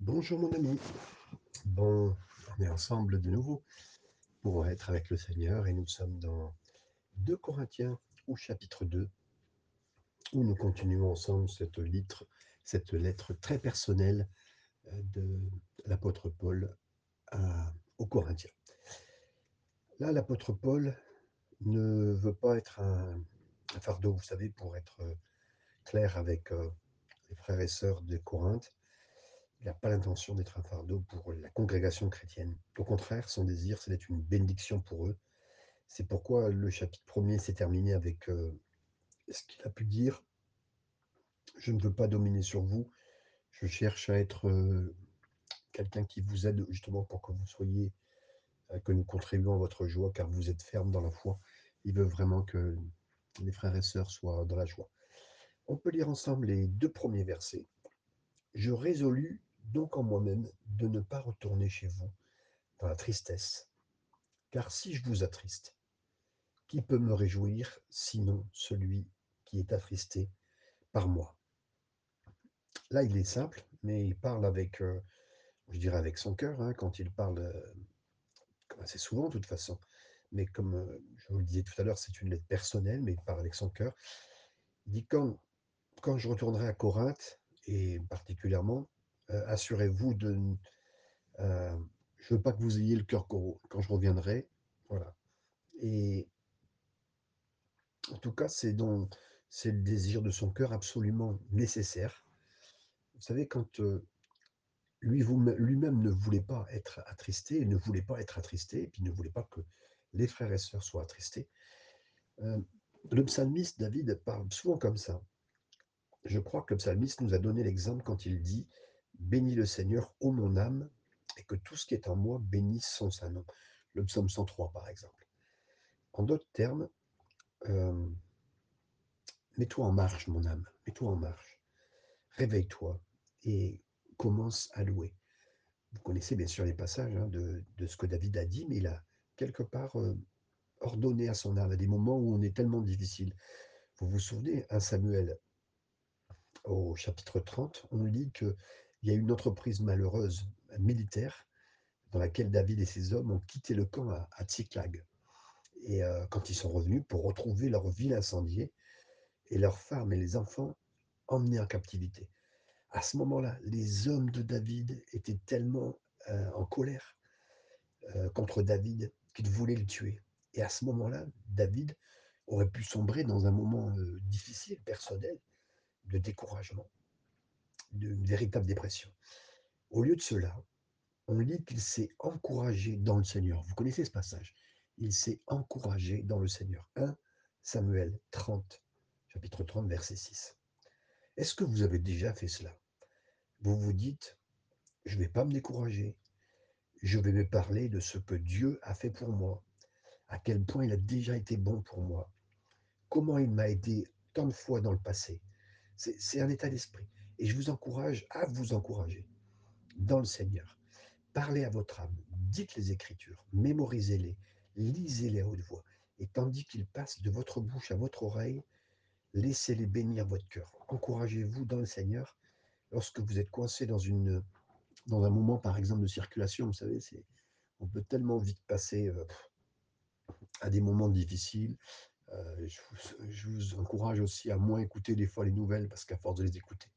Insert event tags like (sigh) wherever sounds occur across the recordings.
Bonjour mon ami. Bon, on est ensemble de nouveau pour être avec le Seigneur et nous sommes dans 2 Corinthiens au chapitre 2 où nous continuons ensemble cette lettre, cette lettre très personnelle euh, de l'apôtre Paul à- aux Corinthiens. Là, l'apôtre Paul ne veut pas être un, un fardeau, vous savez, pour être euh, clair avec euh, les frères et sœurs de Corinthe. Il n'a pas l'intention d'être un fardeau pour la congrégation chrétienne. Au contraire, son désir, c'est d'être une bénédiction pour eux. C'est pourquoi le chapitre premier s'est terminé avec euh, ce qu'il a pu dire. Je ne veux pas dominer sur vous. Je cherche à être euh, quelqu'un qui vous aide justement pour que vous soyez, euh, que nous contribuons à votre joie, car vous êtes ferme dans la foi. Il veut vraiment que les frères et sœurs soient dans la joie. On peut lire ensemble les deux premiers versets. Je résolus donc en moi-même de ne pas retourner chez vous dans la tristesse. Car si je vous attriste, qui peut me réjouir sinon celui qui est attristé par moi? Là, il est simple, mais il parle avec, euh, je dirais avec son cœur, hein, quand il parle, euh, assez souvent de toute façon. Mais comme euh, je vous le disais tout à l'heure, c'est une lettre personnelle, mais il parle avec son cœur. Il dit quand, quand je retournerai à Corinthe, et particulièrement, assurez-vous de... euh, je veux pas que vous ayez le cœur gros quand je reviendrai. Voilà. Et En tout cas, c'est dans c'est le désir de son cœur absolument nécessaire. Vous savez, quand euh, lui-même ne voulait pas être attristé, ne voulait pas être attristé, et puis ne voulait pas que les frères et sœurs soient attristés, euh, le psalmiste David parle souvent comme ça. Je crois que le psalmiste nous a donné l'exemple quand il dit Bénis le Seigneur, ô mon âme, et que tout ce qui est en moi bénisse son saint nom. Le psaume 103, par exemple. En d'autres termes, euh, mets-toi en marche, mon âme, mets-toi en marche. réveille-toi et commence à louer. Vous connaissez bien sûr les passages hein, de, ce que David a dit, mais il a quelque part euh, ordonné à son âme à des moments où on est tellement difficile. Vous vous souvenez, 1 Samuel au chapitre 30, on lit qu'il y a une entreprise malheureuse militaire dans laquelle David et ses hommes ont quitté le camp à, Tsiklag. Et euh, quand ils sont revenus pour retrouver leur ville incendiée et leurs femmes et les enfants emmenés en captivité. À ce moment-là, les hommes de David étaient tellement euh, en colère euh, contre David qu'ils voulaient le tuer. Et à ce moment-là, David aurait pu sombrer dans un moment difficile, personnel, de découragement, d'une véritable dépression. Au lieu de cela, on lit qu'il s'est encouragé dans le Seigneur. Vous connaissez ce passage Il s'est encouragé dans le Seigneur. 1 Samuel 30, chapitre 30, verset 6. Est-ce que vous avez déjà fait cela? Vous vous dites, je ne vais pas me décourager, je vais me parler de ce que Dieu a fait pour moi, à quel point il a déjà été bon pour moi, comment il m'a aidé tant de fois dans le passé. C'est un état d'esprit. Et je vous encourage à vous encourager dans le Seigneur. Parlez à votre âme, dites les Écritures, mémorisez-les, lisez-les à haute voix. Et tandis qu'ils passent de votre bouche à votre oreille, laissez-les bénir votre cœur. Encouragez-vous dans le Seigneur lorsque vous êtes coincé dans, une, dans un moment, par exemple, de circulation. Vous savez, c'est on peut tellement vite passer euh, à des moments difficiles. Euh, je, vous, je, vous, encourage aussi à moins écouter des fois les nouvelles parce qu'à force de les écouter,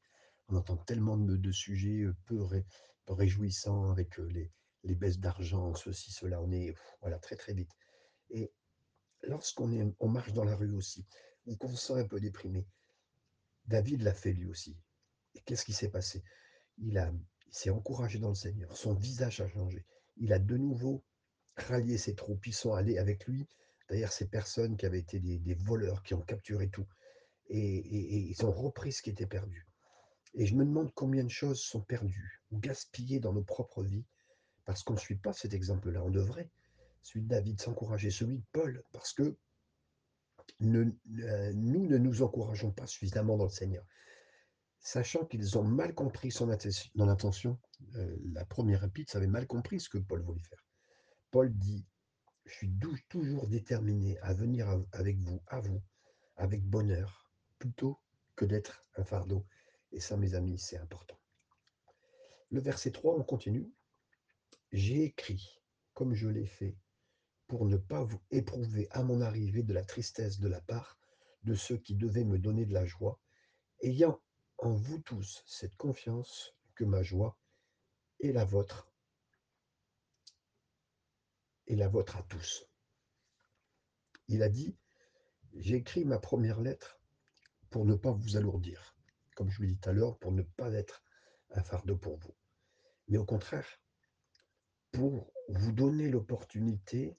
on entend tellement de, sujets peu, ré, peu, réjouissants avec les, baisses d'argent, ceci, cela. On est voilà très très vite. Et lorsqu'on marche dans la rue aussi, ou qu'on se sent un peu déprimé, David l'a fait lui aussi. Et qu'est-ce qui s'est passé? Il s'est encouragé dans le Seigneur. Son visage a changé. Il a de nouveau rallié ses troupes. Ils sont allés avec lui D'ailleurs, ces personnes qui avaient été des, voleurs, qui ont capturé tout, et, et, ils ont repris ce qui était perdu. Et je me demande combien de choses sont perdues ou gaspillées dans nos propres vies parce qu'on ne suit pas cet exemple-là. On devrait, celui de David, s'encourager, celui de Paul, parce que euh, nous ne nous encourageons pas suffisamment dans le Seigneur. Sachant qu'ils ont mal compris son intention, euh, la première épître avait mal compris ce que Paul voulait faire. Paul dit je suis toujours déterminé à venir avec vous, à vous, avec bonheur, plutôt que d'être un fardeau. Et ça, mes amis, c'est important. le verset 3, on continue. J'ai écrit, comme je l'ai fait, pour ne pas vous éprouver à mon arrivée de la tristesse de la part de ceux qui devaient me donner de la joie, ayant en vous tous cette confiance que ma joie est la vôtre et la vôtre à tous. Il a dit, j'ai écrit ma première lettre pour ne pas vous alourdir, comme je vous dit tout à l'heure, pour ne pas être un fardeau pour vous, mais au contraire, pour vous donner l'opportunité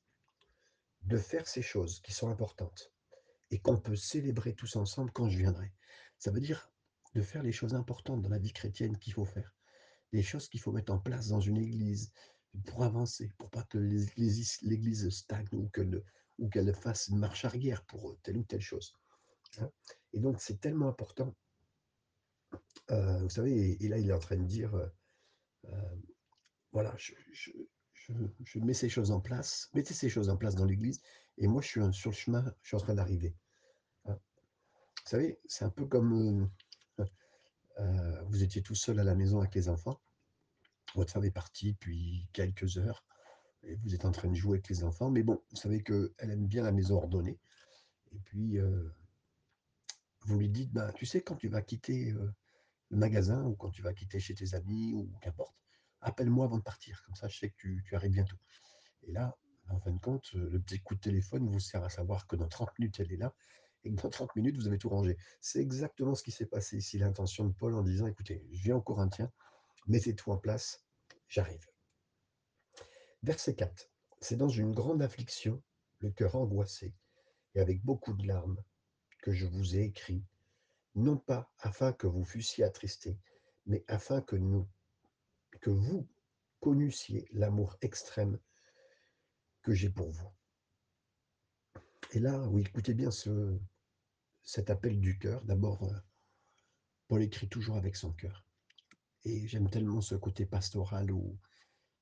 de faire ces choses qui sont importantes et qu'on peut célébrer tous ensemble quand je viendrai. Ça veut dire de faire les choses importantes dans la vie chrétienne qu'il faut faire, les choses qu'il faut mettre en place dans une église pour avancer, pour pas que l'église stagne ou qu'elle ou qu'elle fasse une marche arrière pour telle ou telle chose. Hein. Et donc c'est tellement important. Euh, vous savez, et, là il est en train de dire, euh, euh, voilà, je, je, mets ces choses en place, mettez ces choses en place dans l'église, et moi je suis sur le chemin, je suis en train d'arriver. Hein. Vous savez, c'est un peu comme vous étiez tout seul à la maison avec les enfants, votre femme est partie depuis quelques heures, et vous êtes en train de jouer avec les enfants, mais bon, vous savez qu'elle aime bien la maison ordonnée, et puis vous lui dites, bah, tu sais, quand tu vas quitter le magasin, ou quand tu vas quitter chez tes amis, ou qu'importe, appelle-moi avant de partir, comme ça je sais que tu, arrives bientôt. Et là, en fin de compte, euh, le petit coup de téléphone vous sert à savoir que dans 30 minutes, elle est là, et que dans 30 minutes, vous avez tout rangé. C'est exactement ce qui s'est passé ici, l'intention de Paul en disant, écoutez, je viens au Corinthien, mettez tout en place, j'arrive. Verset 4. C'est dans une grande affliction, le cœur angoissé, et avec beaucoup de larmes, que je vous ai écrit, non pas afin que vous fussiez attristés, mais afin que nous que vous connussiez l'amour extrême que j'ai pour vous. Et là, oui, écoutez bien ce, cet appel du cœur. D'abord, euh, Paul écrit toujours avec son cœur. Et j'aime tellement ce côté pastoral où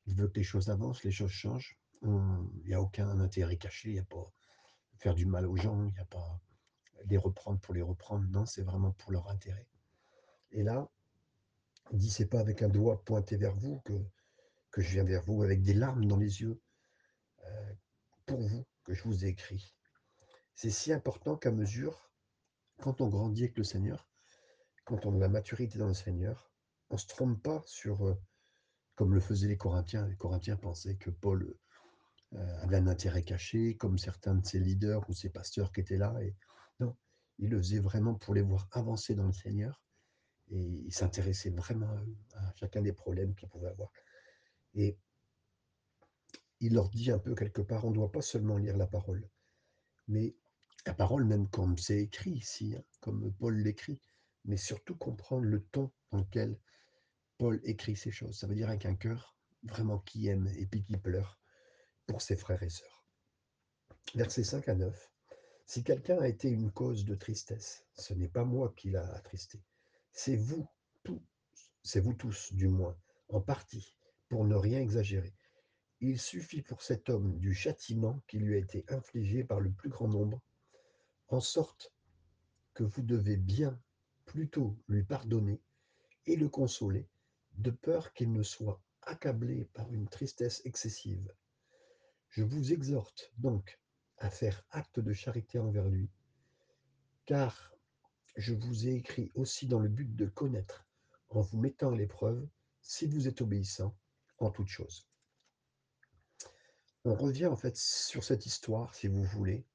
il veut que les choses avancent, les choses changent. Il n'y a aucun intérêt caché, il n'y a pas faire du mal aux gens, il n'y a pas les reprendre pour les reprendre. Non, c'est vraiment pour leur intérêt. Et là, il dit, c'est pas avec un doigt pointé vers vous que, que je viens vers vous, avec des larmes dans les yeux, euh, pour vous que je vous ai écrit. C'est si important qu'à mesure, quand on grandit avec le Seigneur, quand on a la maturité dans le Seigneur, on ne se trompe pas sur, euh, comme le faisaient les Corinthiens. Les Corinthiens pensaient que Paul euh, avait un intérêt caché, comme certains de ses leaders ou ses pasteurs qui étaient là. Et il le faisait vraiment pour les voir avancer dans le Seigneur et il s'intéressait vraiment à, chacun des problèmes qu'ils pouvaient avoir. Et il leur dit un peu quelque part, on ne doit pas seulement lire la parole, mais la parole même comme c'est écrit ici, hein, comme Paul l'écrit, mais surtout comprendre le ton dans lequel Paul écrit ces choses. Ça veut dire avec un cœur vraiment qui aime et puis qui pleure pour ses frères et sœurs. Versets 5 à 9. Si quelqu'un a été une cause de tristesse, ce n'est pas moi qui l'a attristé, c'est vous tous, c'est vous tous du moins, en partie, pour ne rien exagérer. Il suffit pour cet homme du châtiment qui lui a été infligé par le plus grand nombre, en sorte que vous devez bien plutôt lui pardonner et le consoler, de peur qu'il ne soit accablé par une tristesse excessive. Je vous exhorte donc à faire acte de charité envers lui, car je vous ai écrit aussi dans le but de connaître, en vous mettant à l'épreuve, si vous êtes obéissant en toutes choses. On revient en fait sur cette histoire, si vous voulez,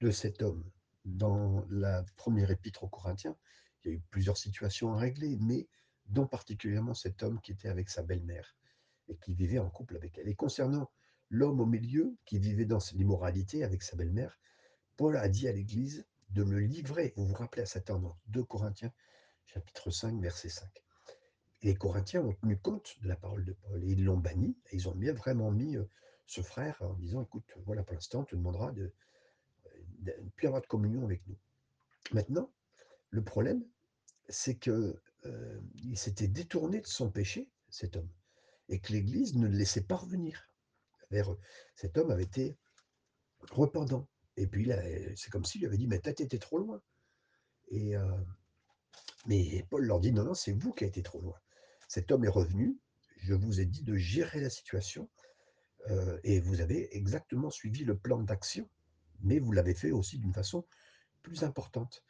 de cet homme. Dans la première épître aux Corinthiens, il y a eu plusieurs situations à régler, mais dont particulièrement cet homme qui était avec sa belle-mère et qui vivait en couple avec elle. Et concernant l'homme au milieu qui vivait dans l'immoralité avec sa belle-mère, Paul a dit à l'Église de le livrer. Vous vous rappelez à cet endroit, 2 Corinthiens, chapitre 5, verset 5. Et les Corinthiens ont tenu compte de la parole de Paul et ils l'ont banni. Et ils ont bien vraiment mis euh, ce frère en disant écoute, voilà, pour l'instant, on te demandera de ne plus avoir de communion avec nous. Maintenant, le problème, c'est que euh, il s'était détourné de son péché, cet homme, et que l'Église ne le laissait pas revenir eux. Cet homme avait été repentant. Et puis là, c'est comme s'il lui avait dit, mais t'as été trop loin. Et, euh, mais Paul leur dit, non, non, c'est vous qui avez été trop loin. Cet homme est revenu, je vous ai dit de gérer la situation, et vous avez exactement suivi le plan d'action, mais vous l'avez fait aussi d'une façon plus importante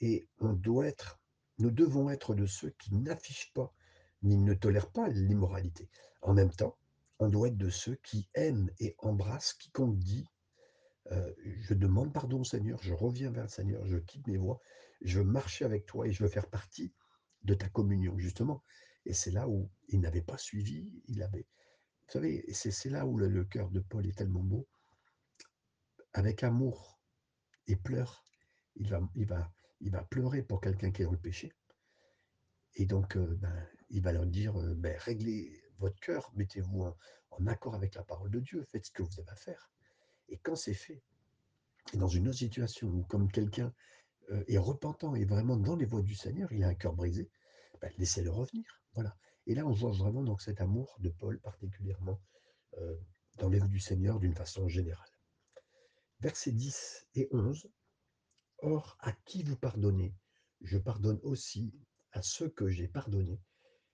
et on doit être nous devons être de ceux qui n'affichent pas, ni ne tolèrent pas l'immoralité. En même temps, on doit être de ceux qui aiment et embrassent quiconque dit, heu: «Je demande pardon au Seigneur, je reviens vers le Seigneur, je quitte mes voies, je veux marcher avec toi et je veux faire partie de ta communion», justement et c'est là où il n'avait pas suivi, il avait vous savez, c'est là où le cœur de Paul est tellement beau. Avec amour et pleurs, il va il va pleurer pour quelqu'un qui est dans le péché et donc heu, ben, il va leur dire, heu: «Beh, réglez votre cœur, mettez-vous en accord avec la parole de Dieu, faites ce que vous avez à faire» et quand c'est fait et dans une autre situation où comme quelqu'un, heu, est repentant et vraiment dans les voies du Seigneur, il a un cœur brisé, bah, laissez-le revenir, voilà et là, on voit vraiment donc cet amour de Paul particulièrement, heu, dans les voies du Seigneur d'une façon générale. Versets 10 et 11 Or, à qui vous pardonnez, je pardonne aussi à ceux que j'ai pardonnés.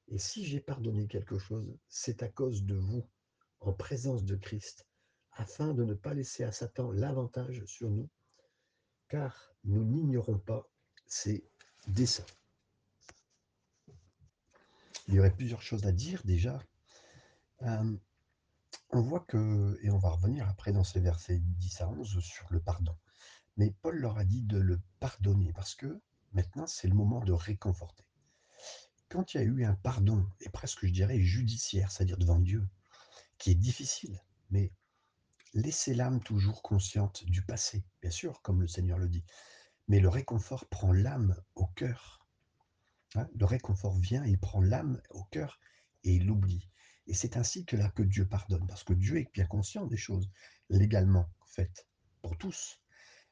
Et si j'ai pardonné quelque chose, c'est à cause de vous, en présence de Christ, afin de ne pas laisser à Satan l'avantage sur nous, car nous n'ignorons pas ses desseins. Il y aurait plusieurs choses à dire déjà. Euh, on voit que, et on va revenir après dans ces versets 10 à 11 sur le pardon. Mais Paul leur a dit de le pardonner parce que maintenant c'est le moment de réconforter. Quand il y a eu un pardon, et presque je dirais judiciaire, c'est-à-dire devant Dieu, qui est difficile, mais laissez l'âme toujours consciente du passé, bien sûr, comme le Seigneur le dit. Mais le réconfort prend l'âme au cœur. Hein, le réconfort vient, il prend l'âme au cœur et il l'oublie. Et c'est ainsi que là que Dieu pardonne, parce que Dieu est bien conscient des choses légalement faites pour tous.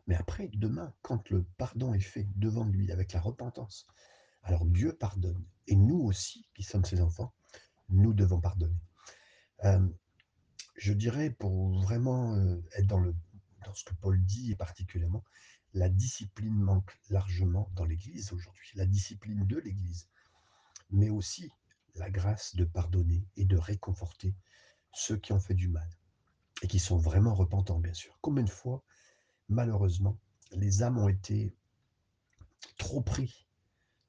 Mais après, demain, quand le pardon est fait devant lui avec la repentance, alors Dieu pardonne. Et nous aussi, qui sommes ses enfants, nous devons pardonner. Euh, je dirais, pour vraiment euh, être dans, le, dans ce que Paul dit, et particulièrement, la discipline manque largement dans l'Église aujourd'hui, la discipline de l'Église, mais aussi la grâce de pardonner et de réconforter ceux qui ont fait du mal et qui sont vraiment repentants, bien sûr. Combien de fois, malheureusement, les âmes ont été trop pris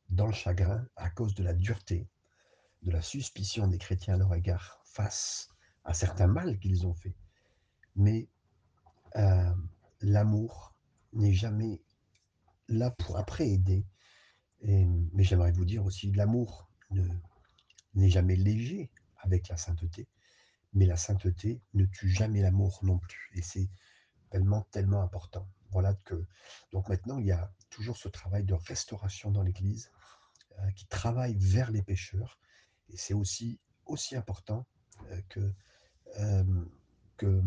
dans le chagrin à cause de la dureté, de la suspicion des chrétiens à leur égard face à certains mal qu'ils ont fait. Mais euh, l'amour n'est jamais là pour après aider. Mais j'aimerais vous dire aussi, l'amour n'est jamais léger avec la sainteté, mais la sainteté ne tue jamais l'amour non plus. Et c'est tellement, tellement important. Voilà que donc maintenant il y a toujours ce travail de restauration dans l'Église qui travaille vers les pécheurs. Et c'est aussi, aussi important euh, que, euh, que,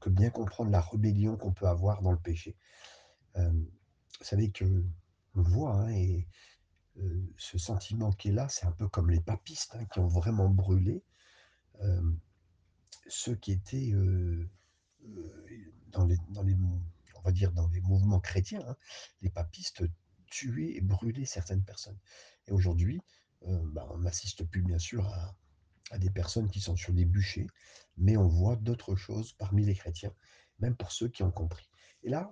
que, bien comprendre la rébellion qu'on peut avoir dans le péché. Euh, vous savez que on voit, hein, et euh, ce sentiment qui est là, c'est un peu comme les papistes hein, qui ont vraiment brûlé euh, ceux qui étaient dans les, dans les, on va dire dans les mouvements chrétiens, hein, les papistes tuaient et brûlaient certaines personnes. Et aujourd'hui, euh, bah, on n'assiste plus bien sûr à, des personnes qui sont sur des bûchers, mais on voit d'autres choses parmi les chrétiens, même pour ceux qui ont compris. Et là,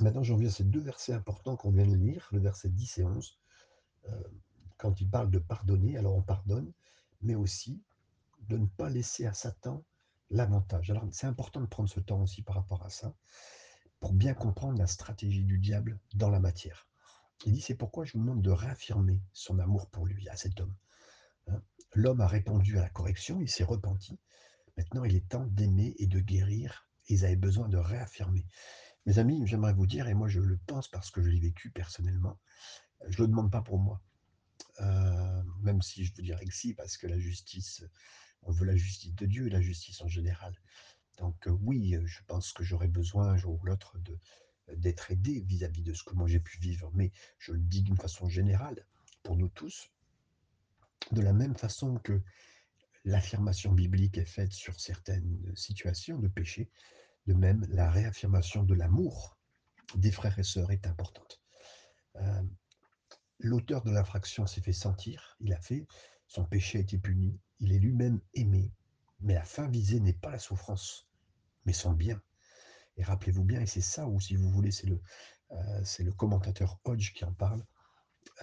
maintenant j'en viens à ces deux versets importants qu'on vient de lire, le verset 10 et 11. Euh, quand il parle de pardonner, alors on pardonne, mais aussi de ne pas laisser à Satan l'avantage. Alors c'est important de prendre ce temps aussi par rapport à ça, pour bien comprendre la stratégie du diable dans la matière. Il dit, c'est pourquoi je vous demande de réaffirmer son amour pour lui, à cet homme. Hein L'homme a répondu à la correction, il s'est repenti. Maintenant, il est temps d'aimer et de guérir. Ils avaient besoin de réaffirmer. Mes amis, j'aimerais vous dire, et moi je le pense parce que je l'ai vécu personnellement, je ne le demande pas pour moi. Euh, même si je vous dirais que si, parce que la justice, on veut la justice de Dieu et la justice en général. Donc euh, oui, je pense que j'aurais besoin un jour ou l'autre de, d'être aidé vis-à-vis de ce que moi j'ai pu vivre, mais je le dis d'une façon générale, pour nous tous, de la même façon que l'affirmation biblique est faite sur certaines situations de péché, de même la réaffirmation de l'amour des frères et sœurs est importante. Euh, L'auteur de l'infraction s'est fait sentir, il a fait Son péché a été puni, il est lui-même aimé, mais la fin visée n'est pas la souffrance, mais son bien. Et rappelez-vous bien, et c'est ça où, si vous voulez, c'est le, euh, le commentateur Hodge qui en parle,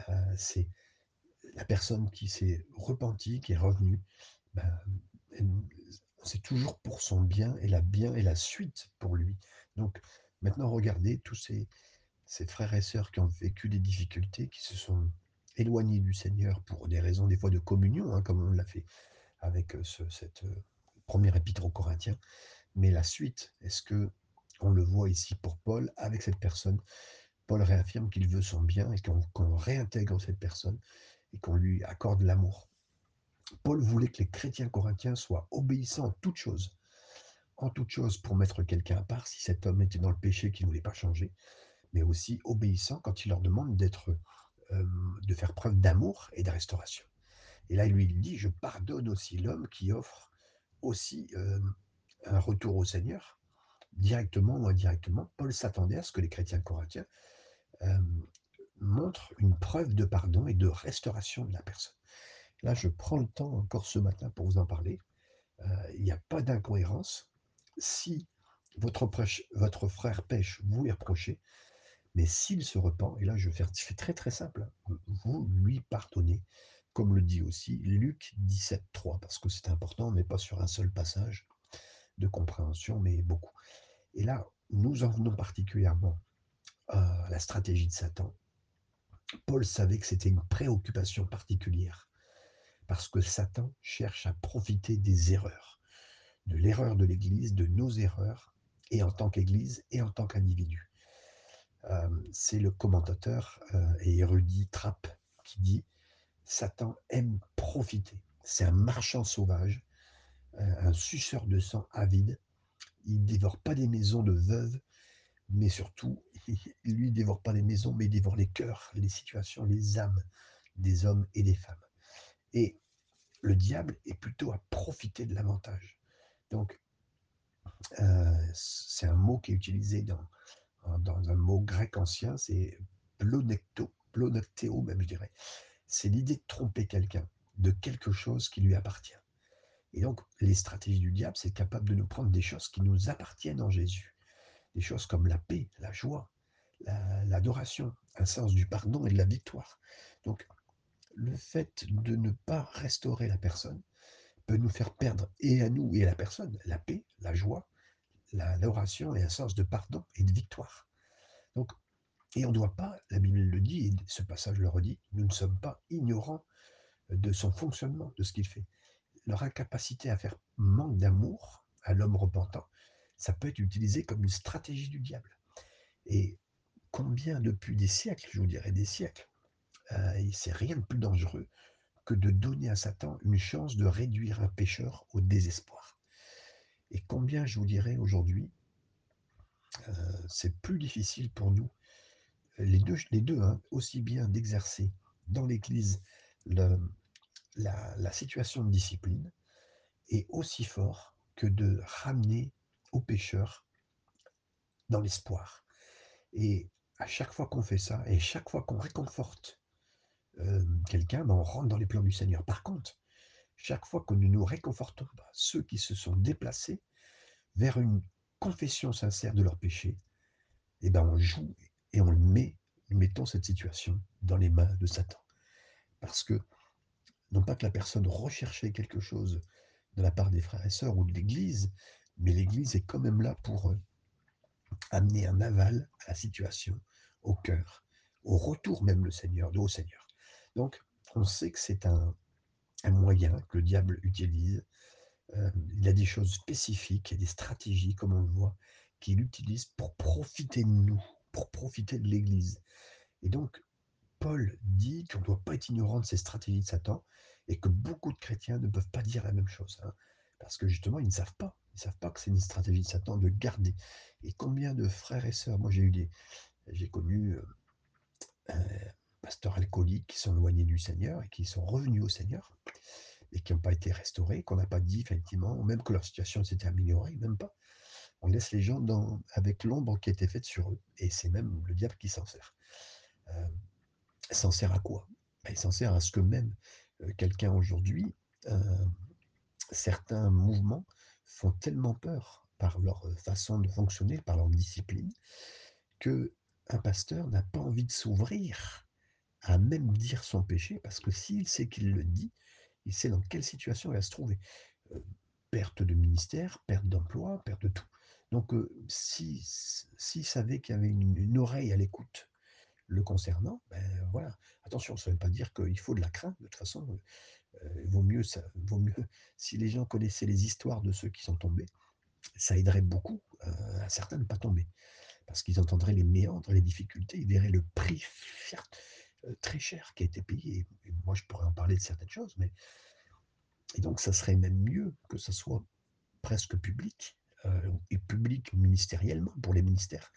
euh, c'est la personne qui s'est repentie, qui est revenue, ben, c'est toujours pour son bien et la bien et la suite pour lui. Donc maintenant, regardez tous ces, frères et sœurs qui ont vécu des difficultés, qui se sont éloignés du Seigneur pour des raisons des fois de communion, hein, comme on l'a fait avec euh, ce, cette première épître aux Corinthiens. Mais la suite, est-ce que on le voit ici pour Paul avec cette personne Paul réaffirme qu'il veut son bien et qu'on réintègre cette personne et qu'on lui accorde l'amour. Paul voulait que les chrétiens corinthiens soient obéissants en toutes choses. En toutes choses pour mettre quelqu'un à part si cet homme était dans le péché qu'il ne voulait pas changer, mais aussi obéissants quand il leur demande d'être, euh, de faire preuve d'amour et de restauration. Et là, lui, il dit, je pardonne aussi l'homme qui offre aussi euh, un retour au Seigneur, directement ou indirectement. Paul s'attendait à ce que les chrétiens corinthiens euh, montrent une preuve de pardon et de restauration de la personne. Là, je prends le temps encore ce matin pour vous en parler. Euh, il n'y a pas d'incohérence. Si votre, frère pêche, vous lui reprochez, mais s'il se repent, et là je fais, très très simple, vous lui pardonnez, comme le dit aussi Luc 17, 3, parce que c'est important, mais pas sur un seul passage de compréhension, mais beaucoup. Et là, nous en venons particulièrement à la stratégie de Satan. Paul savait que c'était une préoccupation particulière parce que Satan cherche à profiter des erreurs, de l'erreur de l'Église, de nos erreurs, et en tant qu'Église et en tant qu'individu. Euh, c'est le commentateur euh, et érudit Trapp qui dit Satan aime profiter. C'est un marchand sauvage, un suceur de sang avide. Il dévore pas des maisons de veuves, mais surtout, il, (laughs) lui dévore pas les maisons, mais il dévore les cœurs, les situations, les âmes des hommes et des femmes. Et le diable est plutôt à profiter de l'avantage. Donc, euh, c'est un mot qui est utilisé dans, dans un mot grec ancien, c'est plonecto, plonecteo même je dirais. C'est l'idée de tromper quelqu'un de quelque chose qui lui appartient. Et donc, les stratégies du diable, c'est capable de nous prendre des choses qui nous appartiennent en Jésus. Des choses comme la paix, la joie, l'adoration, un sens du pardon et de la victoire. Donc, le fait de ne pas restaurer la personne peut nous faire perdre et à nous et à la personne la paix, la joie, l'adoration et un sens de pardon et de victoire. Donc, et on ne doit pas, la Bible le dit, et ce passage le redit, nous ne sommes pas ignorants de son fonctionnement, de ce qu'il fait. Leur incapacité à faire manque d'amour à l'homme repentant, ça peut être utilisé comme une stratégie du diable. Et combien depuis des siècles, je vous dirais des siècles, euh, c'est rien de plus dangereux que de donner à Satan une chance de réduire un pécheur au désespoir. Et combien, je vous dirais aujourd'hui, euh, c'est plus difficile pour nous, les deux, les deux hein, aussi bien d'exercer dans l'Église la, situation de discipline, et aussi fort que de ramener au pécheur dans l'espoir. Et à chaque fois qu'on fait ça, et chaque fois qu'on réconforte euh, quelqu'un, ben, on rentre dans les plans du Seigneur. Par contre, chaque fois que nous nous réconfortons pas ceux qui se sont déplacés vers une confession sincère de leur péché, eh ben on joue et on met, mettons cette situation dans les mains de Satan. Parce que, non pas que la personne recherchait quelque chose de la part des frères et sœurs ou de l'Église, mais l'Église est quand même là pour euh, amener un aval à la situation, au cœur, au retour même le Seigneur, de au Seigneur. Donc, on sait que c'est un, moyen que le diable utilise. Euh, il a des choses spécifiques, des stratégies, comme on le voit, qu'il utilise pour profiter de nous, pour profiter de l'Église. Et donc, Paul dit qu'on ne doit pas être ignorant de ces stratégies de Satan et que beaucoup de chrétiens ne peuvent pas dire la même chose. Hein, parce que justement, ils ne savent pas. Ils ne savent pas que c'est une stratégie de Satan de garder. Et combien de frères et sœurs, moi j'ai eu des. J'ai connu euh, euh, pasteurs alcooliques qui sont éloignés du Seigneur et qui sont revenus au Seigneur et qui n'ont pas été restaurés, qu'on n'a pas dit effectivement, même que leur situation s'était améliorée, même pas. On laisse les gens dans, avec l'ombre qui a été faite sur eux, et c'est même le diable qui s'en sert. Euh, s'en sert à quoi? Il s'en sert à ce que même quelqu'un aujourd'hui, certains mouvements font tellement peur par leur façon de fonctionner, par leur discipline, qu'un pasteur n'a pas envie de s'ouvrir à même dire son péché, parce que s'il sait qu'il le dit, il sait dans quelle situation il va se trouver. perte de ministère, perte d'emploi, perte de tout. Donc, s'il si, savait qu'il y avait une, oreille à l'écoute le concernant, ben voilà. Attention, ça ne veut pas dire qu'il faut de la crainte. De toute façon, il vaut mieux, ça, vaut mieux (laughs) si les gens connaissaient les histoires de ceux qui sont tombés, ça aiderait beaucoup à certains de ne pas tomber. Parce qu'ils entendraient les méandres, les difficultés, ils verraient le prix très cher qui a été payé. moi, je pourrais en parler de certaines choses, mais. Et donc, ça serait même mieux que ça soit presque public, et public ministériellement pour les ministères,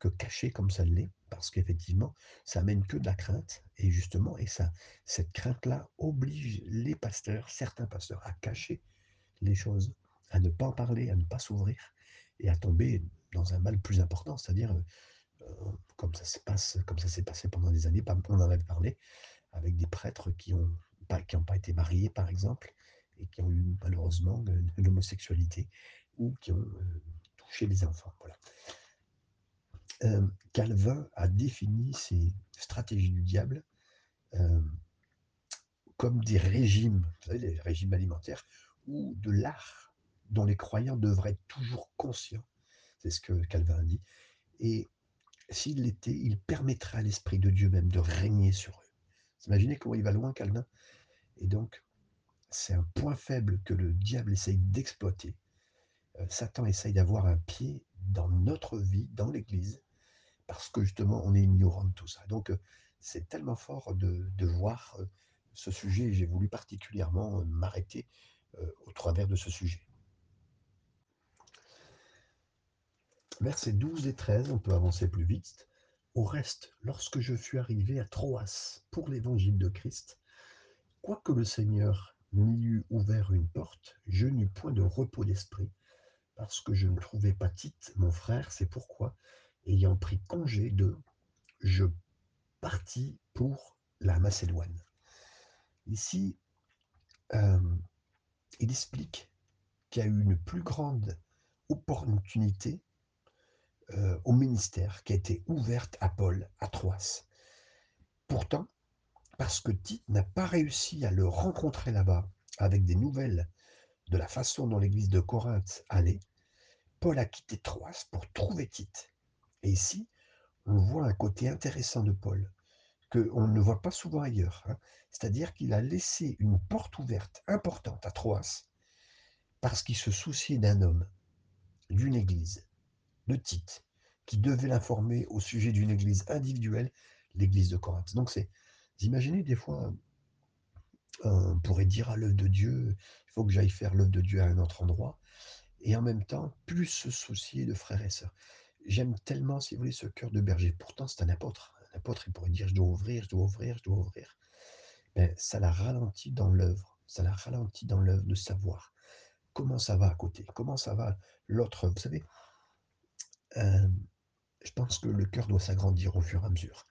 que caché comme ça l'est, parce qu'effectivement, ça mène que de la crainte, et justement, et ça, cette crainte-là oblige les pasteurs, certains pasteurs, à cacher les choses, à ne pas en parler, à ne pas s'ouvrir, et à tomber dans un mal plus important, c'est-à-dire, comme ça se passe, comme ça s'est passé pendant des années, on en avait parlé, avec des prêtres qui n'ont pas, pas été mariés, par exemple, et qui ont eu malheureusement l'homosexualité, ou qui ont touché les enfants. Voilà. Calvin a défini ces stratégies du diable comme des régimes, vous régimes alimentaires, ou de l'art dont les croyants devraient être toujours conscients. C'est ce que Calvin dit. Et s'il l'était, il permettrait à l'Esprit de Dieu même de régner sur eux. Vous imaginez comment il va loin, Calvin? Et donc, c'est un point faible que le diable essaye d'exploiter euh, Satan essaye d'avoir un pied dans notre vie, dans l'Église, parce que justement, on est ignorant de tout ça. Donc, euh, c'est tellement fort de, voir euh, ce sujet, et j'ai voulu particulièrement m'arrêter au travers de ce sujet. Versets 12 et 13, on peut avancer plus vite. Au reste, lorsque je fus arrivé à Troas pour l'évangile de Christ, quoique le Seigneur m'y eût ouvert une porte, je n'eus point de repos d'esprit, parce que je ne trouvais pas Tite, mon frère, c'est pourquoi, ayant pris congé d'eux, je partis pour la Macédoine. Ici, euh, il explique qu'il y a eu une plus grande opportunité euh, au ministère qui a été ouverte à Paul à Troas. Pourtant, parce que Tite n'a pas réussi à le rencontrer là-bas avec des nouvelles de la façon dont l'église de Corinthe allait, Paul a quitté Troas pour trouver Tite. Et ici, on voit un côté intéressant de Paul, qu'on ne voit pas souvent ailleurs. Hein. C'est-à-dire qu'il a laissé une porte ouverte importante à Troas, parce qu'il se souciait d'un homme, d'une église, de Tite, qui devait l'informer au sujet d'une église individuelle, l'église de Corinthe. Donc c'est, vous imaginez des fois, on pourrait dire à l'œuvre de Dieu, il faut que j'aille faire l'œuvre de Dieu à un autre endroit et en même temps, plus se soucier de frères et sœurs. J'aime tellement, si vous voulez, ce cœur de berger. Pourtant, c'est un apôtre. Un apôtre, il pourrait dire, je dois ouvrir, je dois ouvrir, je dois ouvrir. Mais ça l'a ralenti dans l'œuvre. Ça l'a ralenti dans l'œuvre de savoir comment ça va à côté, comment ça va l'autre. Vous savez, euh, je pense que le cœur doit s'agrandir au fur et à mesure.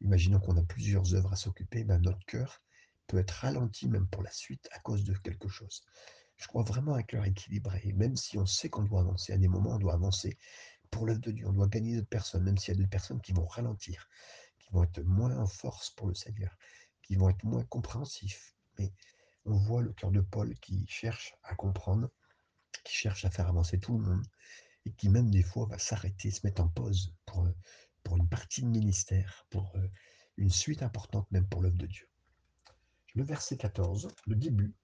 Imaginons qu'on a plusieurs œuvres à s'occuper, ben notre cœur peut être ralenti même pour la suite à cause de quelque chose. Je crois vraiment à un cœur équilibré, même si on sait qu'on doit avancer, à des moments on doit avancer pour l'œuvre de Dieu, on doit gagner d'autres personnes, même s'il y a d'autres personnes qui vont ralentir, qui vont être moins en force pour le Seigneur, qui vont être moins compréhensifs. Mais on voit le cœur de Paul qui cherche à comprendre, qui cherche à faire avancer tout le monde, et qui même des fois va s'arrêter, se mettre en pause pour, pour une partie de ministère, pour euh, une suite importante même pour l'œuvre de Dieu. Le verset 14, le début,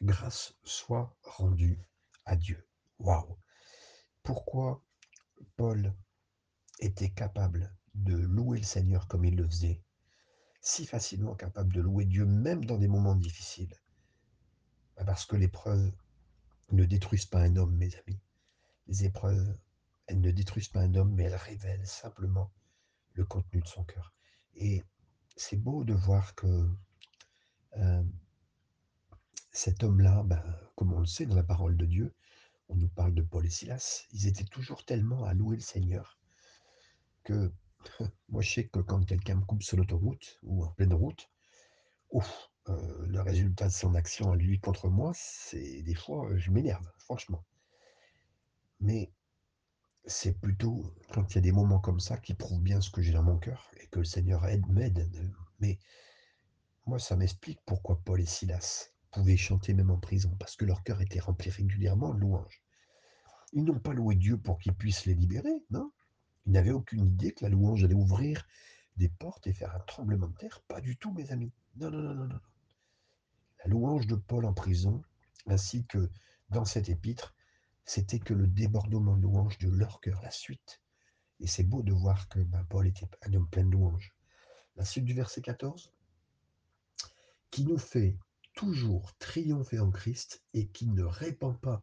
grâce soit rendue à Dieu. Waouh Pourquoi Paul était capable de louer le Seigneur comme il le faisait, si facilement capable de louer Dieu même dans des moments difficiles bah, Parce que l'épreuve ne détruisent pas un homme, mes amis. Les épreuves, elles ne détruisent pas un homme, mais elles révèlent simplement le contenu de son cœur. Et c'est beau de voir que euh, cet homme-là, ben, comme on le sait dans la parole de Dieu, on nous parle de Paul et Silas, ils étaient toujours tellement à louer le Seigneur que (laughs) moi je sais que quand quelqu'un me coupe sur l'autoroute ou en pleine route, ouf, le résultat de son action à lui contre moi, c'est des fois, je m'énerve, franchement. Mais c'est plutôt quand il y a des moments comme ça qui prouvent bien ce que j'ai dans mon cœur et que le Seigneur aide m'aide. Mais moi, ça m'explique pourquoi Paul et Silas pouvaient chanter même en prison, parce que leur cœur était rempli régulièrement de louanges. Ils n'ont pas loué Dieu pour qu'il puisse les libérer, non? Ils n'avaient aucune idée que la louange allait ouvrir des portes et faire un tremblement de terre. Pas du tout, mes amis. Non, non, non, non, non. La louange de Paul en prison, ainsi que dans cet épître, c'était que le débordement de louange de leur cœur, la suite. Et c'est beau de voir que ben, Paul était un homme plein de louanges. La suite du verset 14, qui nous fait toujours triompher en Christ et qui ne répand pas,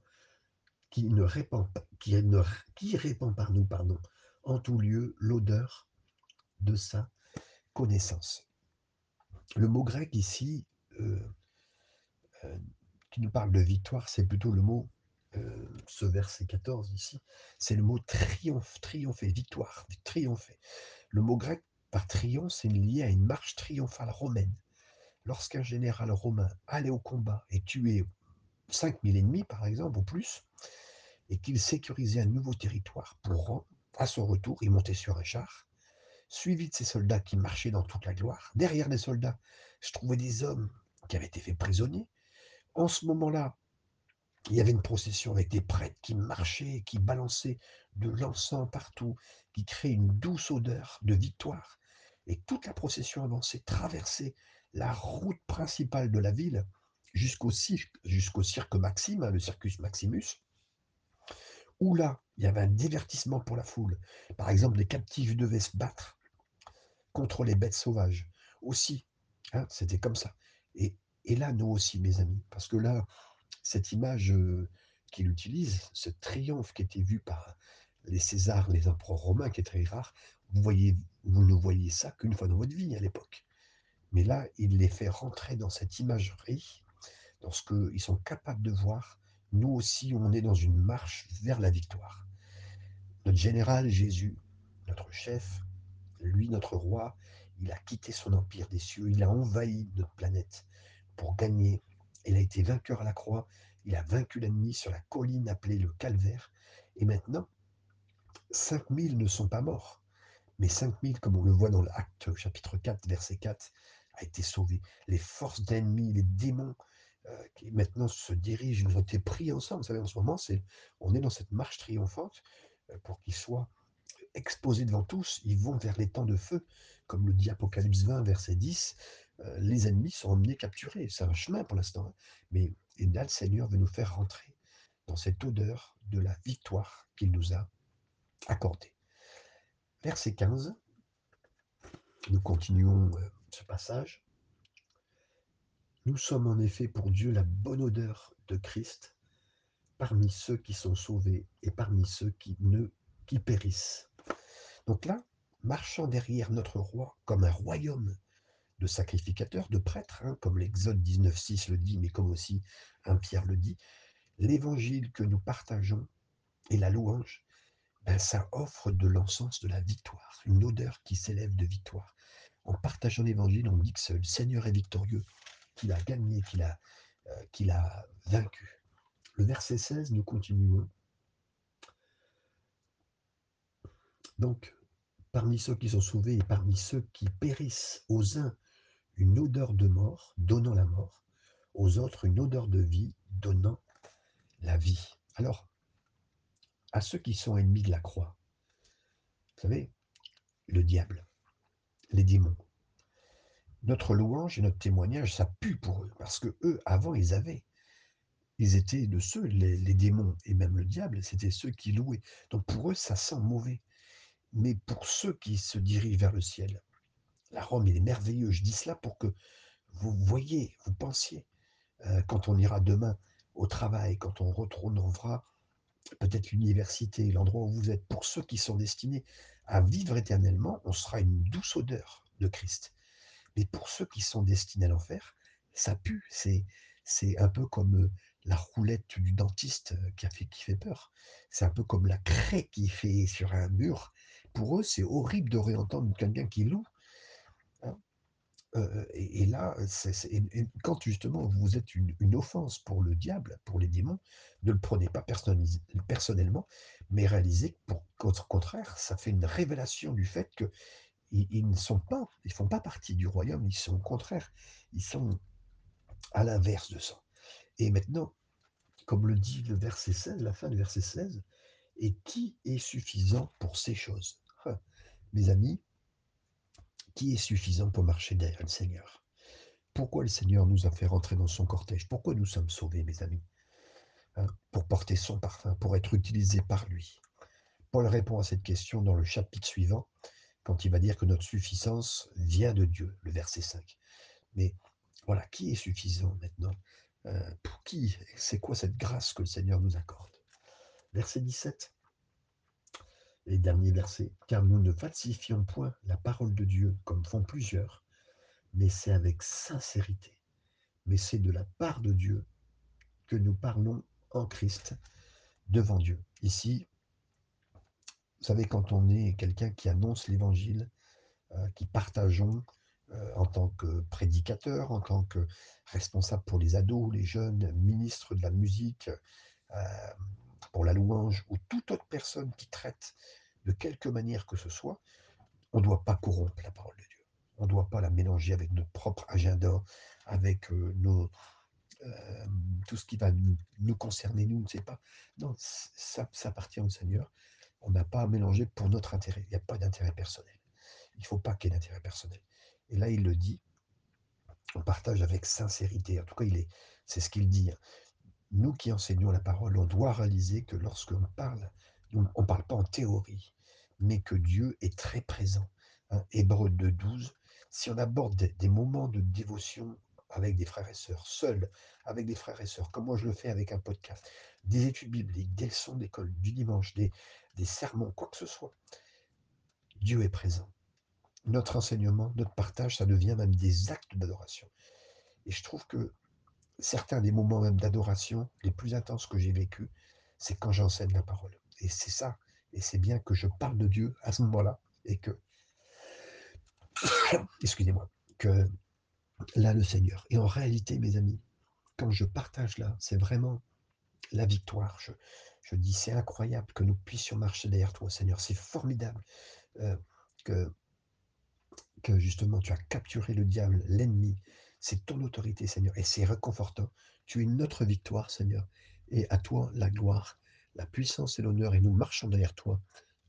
qui ne répand qui, ne, qui répand par nous, pardon, en tout lieu l'odeur de sa connaissance. Le mot grec ici, euh, euh, qui nous parle de victoire, c'est plutôt le mot euh, ce verset 14 ici, c'est le mot triomphe, triompher, victoire, triompher. Le mot grec par triomphe, c'est lié à une marche triomphale romaine. Lorsqu'un général romain allait au combat et tuait 5000 ennemis, par exemple, ou plus, et qu'il sécurisait un nouveau territoire pour, à son retour, il montait sur un char, suivi de ses soldats qui marchaient dans toute la gloire. Derrière les soldats, je trouvais des hommes qui avaient été faits prisonniers. En ce moment-là, il y avait une procession avec des prêtres qui marchaient, qui balançaient de l'encens partout, qui créaient une douce odeur de victoire. Et toute la procession avançait, traversait la route principale de la ville jusqu'au cirque, Maxime, hein, le Circus Maximus, où là, il y avait un divertissement pour la foule. Par exemple, les captifs devaient se battre contre les bêtes sauvages. Aussi, hein, c'était comme ça. Et, là, nous aussi, mes amis, parce que là, cette image qu'il utilise, ce triomphe qui était vu par les Césars, les empereurs romains, qui est très rare, vous, voyez, vous ne voyez ça qu'une fois dans votre vie à l'époque. Mais là, il les fait rentrer dans cette imagerie, dans ce qu'ils sont capables de voir. Nous aussi, on est dans une marche vers la victoire. Notre général Jésus, notre chef, lui, notre roi, il a quitté son empire des cieux, il a envahi notre planète pour gagner il a été vainqueur à la croix. Il a vaincu l'ennemi sur la colline appelée le calvaire. Et maintenant, 5000 ne sont pas morts. Mais 5000, comme on le voit dans l'acte chapitre 4, verset 4, a été sauvé. Les forces d'ennemis, les démons qui maintenant se dirigent, ils ont été pris ensemble. Vous savez, en ce moment, on est dans cette marche triomphante euh, pour qu'ils soient exposés devant tous. Ils vont vers les temps de feu, comme le dit Apocalypse 20, verset 10. Euh, les ennemis sont emmenés capturés. C'est un chemin pour l'instant. Hein. Mais et là, le Seigneur veut nous faire rentrer dans cette odeur de la victoire qu'il nous a accordée. Verset 15. Nous continuons euh, ce passage. Nous sommes en effet pour Dieu la bonne odeur de Christ parmi ceux qui sont sauvés et parmi ceux qui ne qui périssent. Donc là, marchant derrière notre roi comme un royaume de sacrificateurs, de prêtres, hein, comme l'Exode 19.6 le dit, mais comme aussi un Pierre le dit, l'évangile que nous partageons et la louange, ben, ça offre de l'encens de la victoire, une odeur qui s'élève de victoire. En partageant l'évangile, on dit que le Seigneur est victorieux, qu'il a gagné, qu'il a, euh, vaincu. Le verset 16, nous continuons. Donc, parmi ceux qui sont sauvés et parmi ceux qui périssent, aux uns une odeur de mort, donnant la mort, aux autres une odeur de vie, donnant la vie. Alors, à ceux qui sont ennemis de la croix, vous savez, le diable, les démons, notre louange et notre témoignage, ça pue pour eux, parce que eux, avant, ils avaient. Ils étaient de ceux, les, démons et même le diable, c'était ceux qui louaient. Donc pour eux, ça sent mauvais. Mais pour ceux qui se dirigent vers le ciel, la Rome, il est merveilleux. Je dis cela pour que vous voyez, vous pensiez, euh, quand on ira demain au travail, quand on retournera peut-être l'université, l'endroit où vous êtes, pour ceux qui sont destinés à vivre éternellement, on sera une douce odeur de Christ. Mais pour ceux qui sont destinés à l'enfer, ça pue. C'est, c'est un peu comme euh, la roulette du dentiste euh, qui, fait, qui fait peur. C'est un peu comme la craie qui fait sur un mur. Pour eux, c'est horrible de réentendre quelqu'un qui loue Heu et et là, quand justement vous êtes une offense pour le diable, pour les démons, ne le prenez pas personnellement, mais réalisez que qu'au contraire, ça fait une révélation du fait qu'ils ils ne sont pas ils font pas partie du royaume, ils sont au contraire, ils sont à l'inverse de ça et maintenant, comme le dit le verset 16, la fin du verset 16: «Et qui est suffisant pour ces choses?» hein, mes amis, qui est suffisant pour marcher derrière le Seigneur? Pourquoi le Seigneur nous a fait rentrer dans son cortège? Pourquoi nous sommes sauvés, mes amis? Hein, pour porter son parfum, pour être utilisés par lui. Paul répond à cette question dans le chapitre suivant, quand il va dire que notre suffisance vient de Dieu, le verset 5. Mais voilà, qui est suffisant maintenant? Euh, pour qui? C'est quoi cette grâce que le Seigneur nous accorde? Verset 17, les derniers versets. Car nous ne falsifions point la parole de Dieu comme font plusieurs, mais c'est avec sincérité. Mais c'est de la part de Dieu que nous parlons en Christ devant Dieu. Ici, vous savez, quand on est quelqu'un qui annonce l'évangile, euh, qui partageons euh, en tant que prédicateur, en tant que responsable pour les ados, les jeunes, ministre de la musique, euh, pour la louange, ou toute autre personne qui traite de quelque manière que ce soit, on ne doit pas corrompre la parole de Dieu. On ne doit pas la mélanger avec notre propre agenda, avec tout ce qui va nous, concerner, nous, on ne sait pas. Non, ça appartient au Seigneur. On n'a pas à mélanger pour notre intérêt. Il n'y a pas d'intérêt personnel. Il ne faut pas qu'il y ait d'intérêt personnel. Et là, il le dit, on partage avec sincérité. En tout cas, il est, c'est ce qu'il dit. hein. Nous qui enseignons la parole, on doit réaliser que lorsqu'on parle, on ne parle pas en théorie, mais que Dieu est très présent. Hein. Hébreu 2.12, si on aborde des, des moments de dévotion avec des frères et sœurs, seuls, avec des frères et sœurs, comme moi je le fais avec un podcast, des études bibliques, des leçons d'école du dimanche, des, des sermons, quoi que ce soit, Dieu est présent. Notre enseignement, notre partage, ça devient même des actes d'adoration. Et je trouve que certains des moments même d'adoration les plus intenses que j'ai vécus, c'est quand j'enseigne la parole. Et c'est ça. Et c'est bien que je parle de Dieu à ce moment-là et que, (coughs) excusez-moi, que là le Seigneur. Et en réalité, mes amis, quand je partage là, c'est vraiment la victoire. Je dis, c'est incroyable que nous puissions marcher derrière toi, Seigneur. C'est formidable euh, que, que justement tu as capturé le diable, l'ennemi. C'est ton autorité, Seigneur. Et c'est réconfortant. Tu es notre victoire, Seigneur. Et à toi la gloire, la puissance et l'honneur. Et nous marchons derrière toi.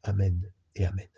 Amen et Amen.